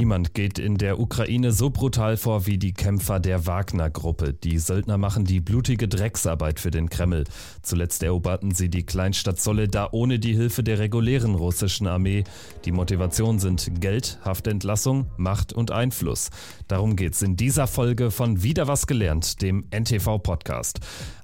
Niemand geht in der Ukraine so brutal vor wie die Kämpfer der Wagner-Gruppe. Die Söldner machen die blutige Drecksarbeit für den Kreml. Zuletzt eroberten sie die Kleinstadt Soledar ohne die Hilfe der regulären russischen Armee. Die Motivation sind Geld, Haftentlassung, Macht und Einfluss. Darum geht's in dieser Folge von Wieder was gelernt, dem NTV-Podcast.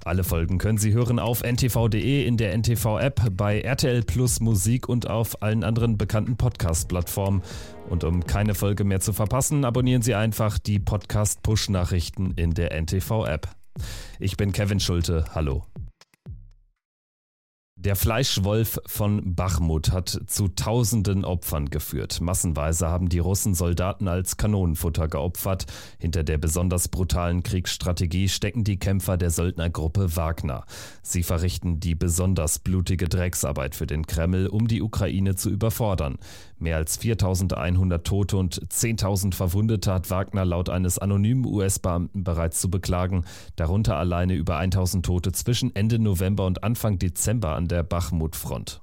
Alle Folgen können Sie hören auf ntv.de, in der NTV-App, bei RTL Plus Musik und auf allen anderen bekannten Podcast-Plattformen. Und um keine Folge mehr zu verpassen, abonnieren Sie einfach die Podcast-Push-Nachrichten in der NTV-App. Ich bin Kevin Schulte. Hallo. Der Fleischwolf von Bachmut hat zu tausenden Opfern geführt. Massenweise haben die Russen Soldaten als Kanonenfutter geopfert. Hinter der besonders brutalen Kriegsstrategie stecken die Kämpfer der Söldnergruppe Wagner. Sie verrichten die besonders blutige Drecksarbeit für den Kreml, um die Ukraine zu überfordern. Mehr als 4100 Tote und 10.000 Verwundete hat Wagner laut eines anonymen US-Beamten bereits zu beklagen, darunter alleine über 1000 Tote zwischen Ende November und Anfang Dezember an der Bachmut-Front.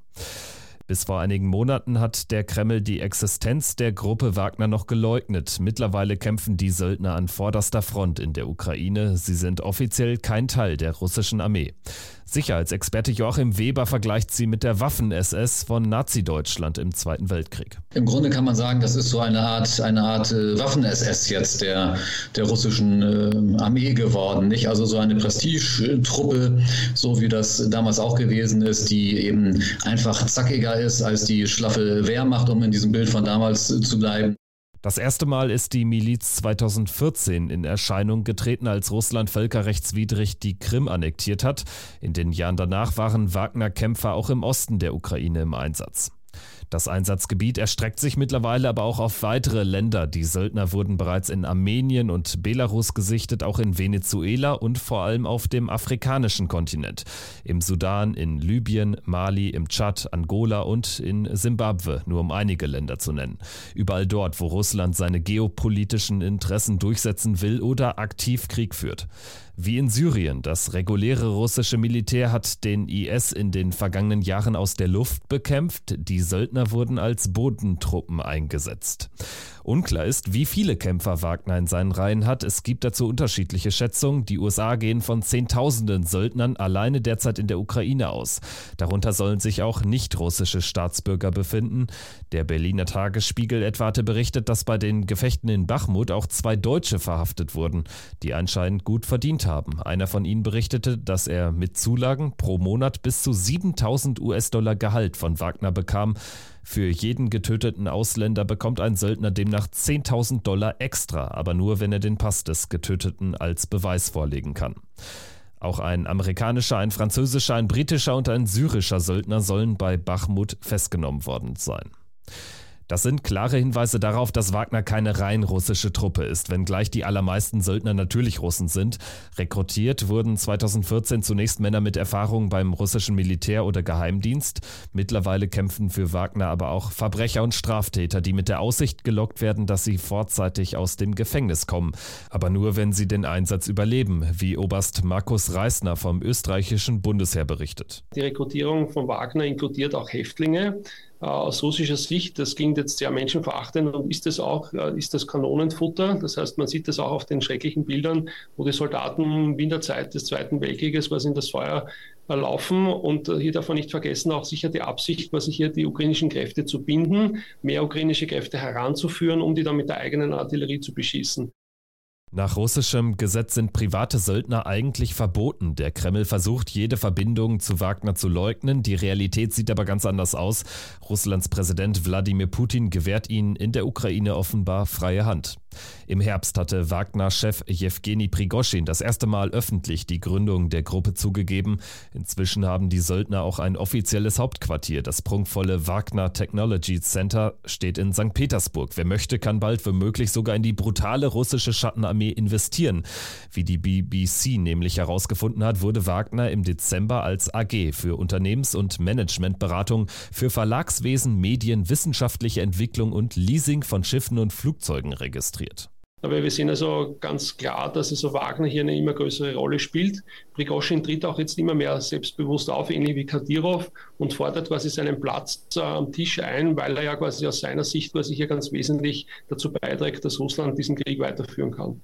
Bis vor einigen Monaten hat der Kreml die Existenz der Gruppe Wagner noch geleugnet. Mittlerweile kämpfen die Söldner an vorderster Front in der Ukraine. Sie sind offiziell kein Teil der russischen Armee. Sicherheitsexperte Joachim Weber vergleicht sie mit der Waffen-SS von Nazi-Deutschland im Zweiten Weltkrieg. Im Grunde kann man sagen, das ist so eine Art, eine Art äh, Waffen-SS jetzt der, der russischen äh, Armee geworden. Nicht? Also so eine Prestigetruppe, so wie das damals auch gewesen ist, die eben einfach zackiger ist als die schlaffe Wehrmacht, um in diesem Bild von damals zu bleiben. Das erste Mal ist die Miliz 2014 in Erscheinung getreten, als Russland völkerrechtswidrig die Krim annektiert hat. In den Jahren danach waren Wagner-Kämpfer auch im Osten der Ukraine im Einsatz. Das Einsatzgebiet erstreckt sich mittlerweile aber auch auf weitere Länder. Die Söldner wurden bereits in Armenien und Belarus gesichtet, auch in Venezuela und vor allem auf dem afrikanischen Kontinent. Im Sudan, in Libyen, Mali, im Tschad, Angola und in Simbabwe, nur um einige Länder zu nennen. Überall dort, wo Russland seine geopolitischen Interessen durchsetzen will oder aktiv Krieg führt. Wie in Syrien. Das reguläre russische Militär hat den IS in den vergangenen Jahren aus der Luft bekämpft. Die Söldner wurden als Bodentruppen eingesetzt. Unklar ist, wie viele Kämpfer Wagner in seinen Reihen hat. Es gibt dazu unterschiedliche Schätzungen. Die USA gehen von Zehntausenden Söldnern alleine derzeit in der Ukraine aus. Darunter sollen sich auch nicht-russische Staatsbürger befinden. Der Berliner Tagesspiegel etwa hatte berichtet, dass bei den Gefechten in Bachmut auch zwei Deutsche verhaftet wurden, die anscheinend gut verdient haben. Einer von ihnen berichtete, dass er mit Zulagen pro Monat bis zu 7000 US-Dollar Gehalt von Wagner bekam. Für jeden getöteten Ausländer bekommt ein Söldner demnach 10.000 Dollar extra, aber nur, wenn er den Pass des Getöteten als Beweis vorlegen kann. Auch ein amerikanischer, ein französischer, ein britischer und ein syrischer Söldner sollen bei Bachmut festgenommen worden sein. Das sind klare Hinweise darauf, dass Wagner keine rein russische Truppe ist, wenngleich die allermeisten Söldner natürlich Russen sind. Rekrutiert wurden 2014 zunächst Männer mit Erfahrung beim russischen Militär oder Geheimdienst. Mittlerweile kämpfen für Wagner aber auch Verbrecher und Straftäter, die mit der Aussicht gelockt werden, dass sie vorzeitig aus dem Gefängnis kommen. Aber nur, wenn sie den Einsatz überleben, wie Oberst Markus Reisner vom österreichischen Bundesheer berichtet. Die Rekrutierung von Wagner inkludiert auch Häftlinge. Äh, aus russischer Sicht, das klingt jetzt sehr menschenverachtend und ist das auch, äh, ist das Kanonenfutter. Das heißt, man sieht das auch auf den schrecklichen Bildern, wo die Soldaten in der Zeit des Zweiten Weltkrieges quasi in das Feuer äh, laufen. Und hier darf man nicht vergessen, auch sicher die Absicht, quasi hier die ukrainischen Kräfte zu binden, mehr ukrainische Kräfte heranzuführen, um die dann mit der eigenen Artillerie zu beschießen. Nach russischem Gesetz sind private Söldner eigentlich verboten. Der Kreml versucht, jede Verbindung zu Wagner zu leugnen. Die Realität sieht aber ganz anders aus. Russlands Präsident Wladimir Putin gewährt ihnen in der Ukraine offenbar freie Hand. Im Herbst hatte Wagner-Chef Jewgeni Prigoschin das erste Mal öffentlich die Gründung der Gruppe zugegeben. Inzwischen haben die Söldner auch ein offizielles Hauptquartier. Das prunkvolle Wagner Technology Center steht in St. Petersburg. Wer möchte, kann bald womöglich sogar in die brutale russische Schattenarmee investieren. Wie die BBC nämlich herausgefunden hat, wurde Wagner im Dezember als AG für Unternehmens- und Managementberatung für Verlagswesen, Medien, wissenschaftliche Entwicklung und Leasing von Schiffen und Flugzeugen registriert. Aber wir sehen also ganz klar, dass also Wagner hier eine immer größere Rolle spielt. Prigozhin tritt auch jetzt immer mehr selbstbewusst auf, ähnlich wie Kadyrov, und fordert quasi seinen Platz äh, am Tisch ein, weil er ja quasi aus seiner Sicht quasi hier ganz wesentlich dazu beiträgt, dass Russland diesen Krieg weiterführen kann.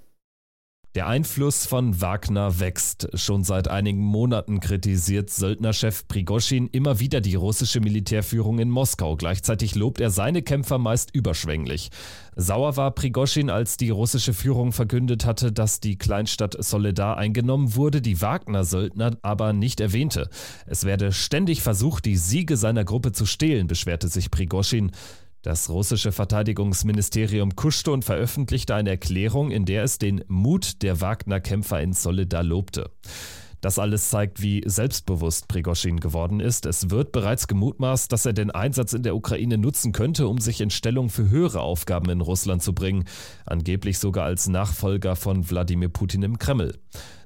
Der Einfluss von Wagner wächst. Schon seit einigen Monaten kritisiert Söldnerchef Prigoschin immer wieder die russische Militärführung in Moskau. Gleichzeitig lobt er seine Kämpfer meist überschwänglich. Sauer war Prigoschin, als die russische Führung verkündet hatte, dass die Kleinstadt Soledar eingenommen wurde, die Wagner-Söldner aber nicht erwähnte. Es werde ständig versucht, die Siege seiner Gruppe zu stehlen, beschwerte sich Prigoschin. Das russische Verteidigungsministerium kuschte und veröffentlichte eine Erklärung, in der es den Mut der Wagner-Kämpfer in Soledar lobte. Das alles zeigt, wie selbstbewusst Prigoschin geworden ist. Es wird bereits gemutmaßt, dass er den Einsatz in der Ukraine nutzen könnte, um sich in Stellung für höhere Aufgaben in Russland zu bringen, angeblich sogar als Nachfolger von Wladimir Putin im Kreml.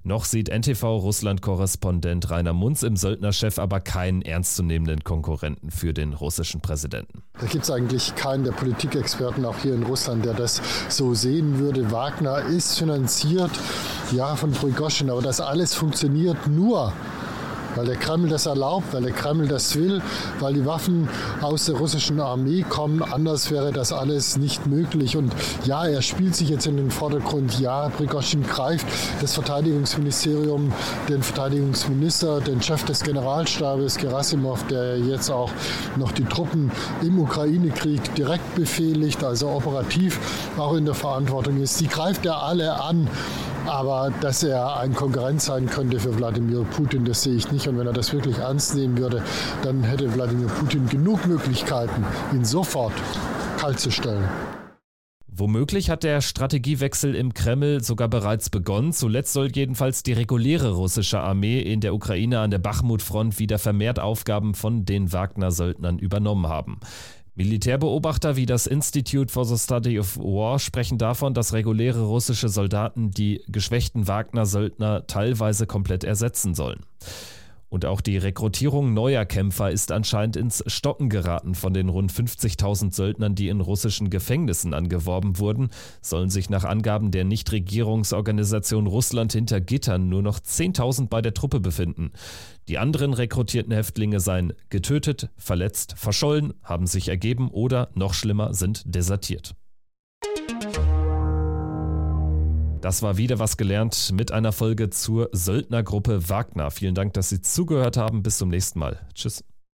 Noch sieht NTV-Russland-Korrespondent Rainer Munz im Söldnerchef aber keinen ernstzunehmenden Konkurrenten für den russischen Präsidenten. Da gibt es eigentlich keinen der Politikexperten, auch hier in Russland, der das so sehen würde. Wagner ist finanziert, ja, von Prigoschin, aber das alles funktioniert nur, weil der Kreml das erlaubt, weil der Kreml das will, weil die Waffen aus der russischen Armee kommen. Anders wäre das alles nicht möglich. Und ja, er spielt sich jetzt in den Vordergrund. Ja, Prigoschin greift das Verteidigungsministerium, den Verteidigungsminister, den Chef des Generalstabes Gerasimov, der jetzt auch noch die Truppen im Ukraine-Krieg direkt befehligt, also operativ auch in der Verantwortung ist. Die greift er alle an. Aber dass er ein Konkurrent sein könnte für Wladimir Putin, das sehe ich nicht. Und wenn er das wirklich ernst nehmen würde, dann hätte Wladimir Putin genug Möglichkeiten, ihn sofort kalt zu stellen. Womöglich hat der Strategiewechsel im Kreml sogar bereits begonnen. Zuletzt soll jedenfalls die reguläre russische Armee in der Ukraine an der Bachmut-Front wieder vermehrt Aufgaben von den Wagner-Söldnern übernommen haben. Militärbeobachter wie das Institute for the Study of War sprechen davon, dass reguläre russische Soldaten die geschwächten Wagner-Söldner teilweise komplett ersetzen sollen. Und auch die Rekrutierung neuer Kämpfer ist anscheinend ins Stocken geraten. Von den rund 50.000 Söldnern, die in russischen Gefängnissen angeworben wurden, sollen sich nach Angaben der Nichtregierungsorganisation Russland hinter Gittern nur noch 10.000 bei der Truppe befinden. Die anderen rekrutierten Häftlinge seien getötet, verletzt, verschollen, haben sich ergeben oder, noch schlimmer, sind desertiert. Das war wieder was gelernt mit einer Folge zur Söldnergruppe Wagner. Vielen Dank, dass Sie zugehört haben. Bis zum nächsten Mal. Tschüss.